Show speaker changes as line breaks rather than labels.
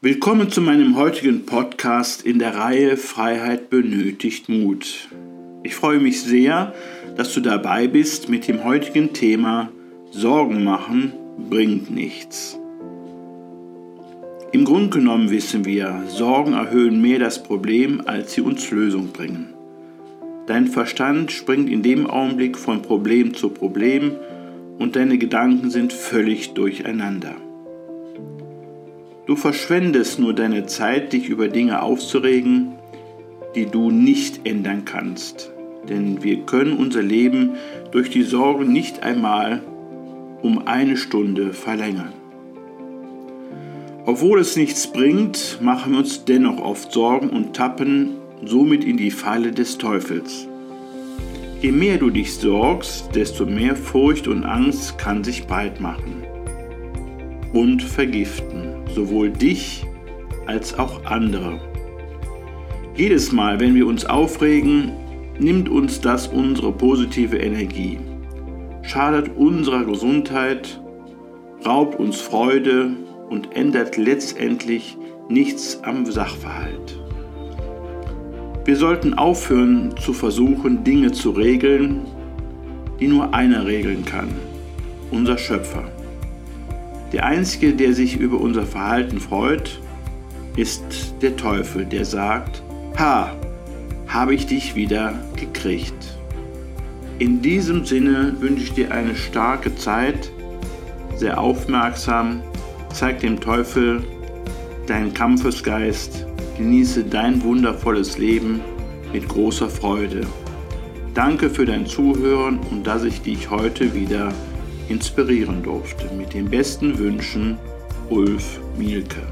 Willkommen zu meinem heutigen Podcast in der Reihe Freiheit benötigt Mut. Ich freue mich sehr, dass du dabei bist mit dem heutigen Thema Sorgen machen bringt nichts. Im Grunde genommen wissen wir, Sorgen erhöhen mehr das Problem, als sie uns Lösung bringen. Dein Verstand springt in dem Augenblick von Problem zu Problem und deine Gedanken sind völlig durcheinander. Du verschwendest nur deine Zeit, dich über Dinge aufzuregen, die du nicht ändern kannst. Denn wir können unser Leben durch die Sorgen nicht einmal um eine Stunde verlängern. Obwohl es nichts bringt, machen wir uns dennoch oft Sorgen und tappen somit in die Falle des Teufels. Je mehr du dich sorgst, desto mehr Furcht und Angst kann sich breit machen und vergiften sowohl dich als auch andere. Jedes Mal, wenn wir uns aufregen, nimmt uns das unsere positive Energie, schadet unserer Gesundheit, raubt uns Freude und ändert letztendlich nichts am Sachverhalt. Wir sollten aufhören zu versuchen, Dinge zu regeln, die nur einer regeln kann, unser Schöpfer. Der Einzige, der sich über unser Verhalten freut, ist der Teufel, der sagt, Ha, habe ich dich wieder gekriegt. In diesem Sinne wünsche ich dir eine starke Zeit, sehr aufmerksam, zeig dem Teufel deinen Kampfesgeist, genieße dein wundervolles Leben mit großer Freude. Danke für dein Zuhören und dass ich dich heute wieder inspirieren durfte. Mit den besten Wünschen, Ulf Mielke.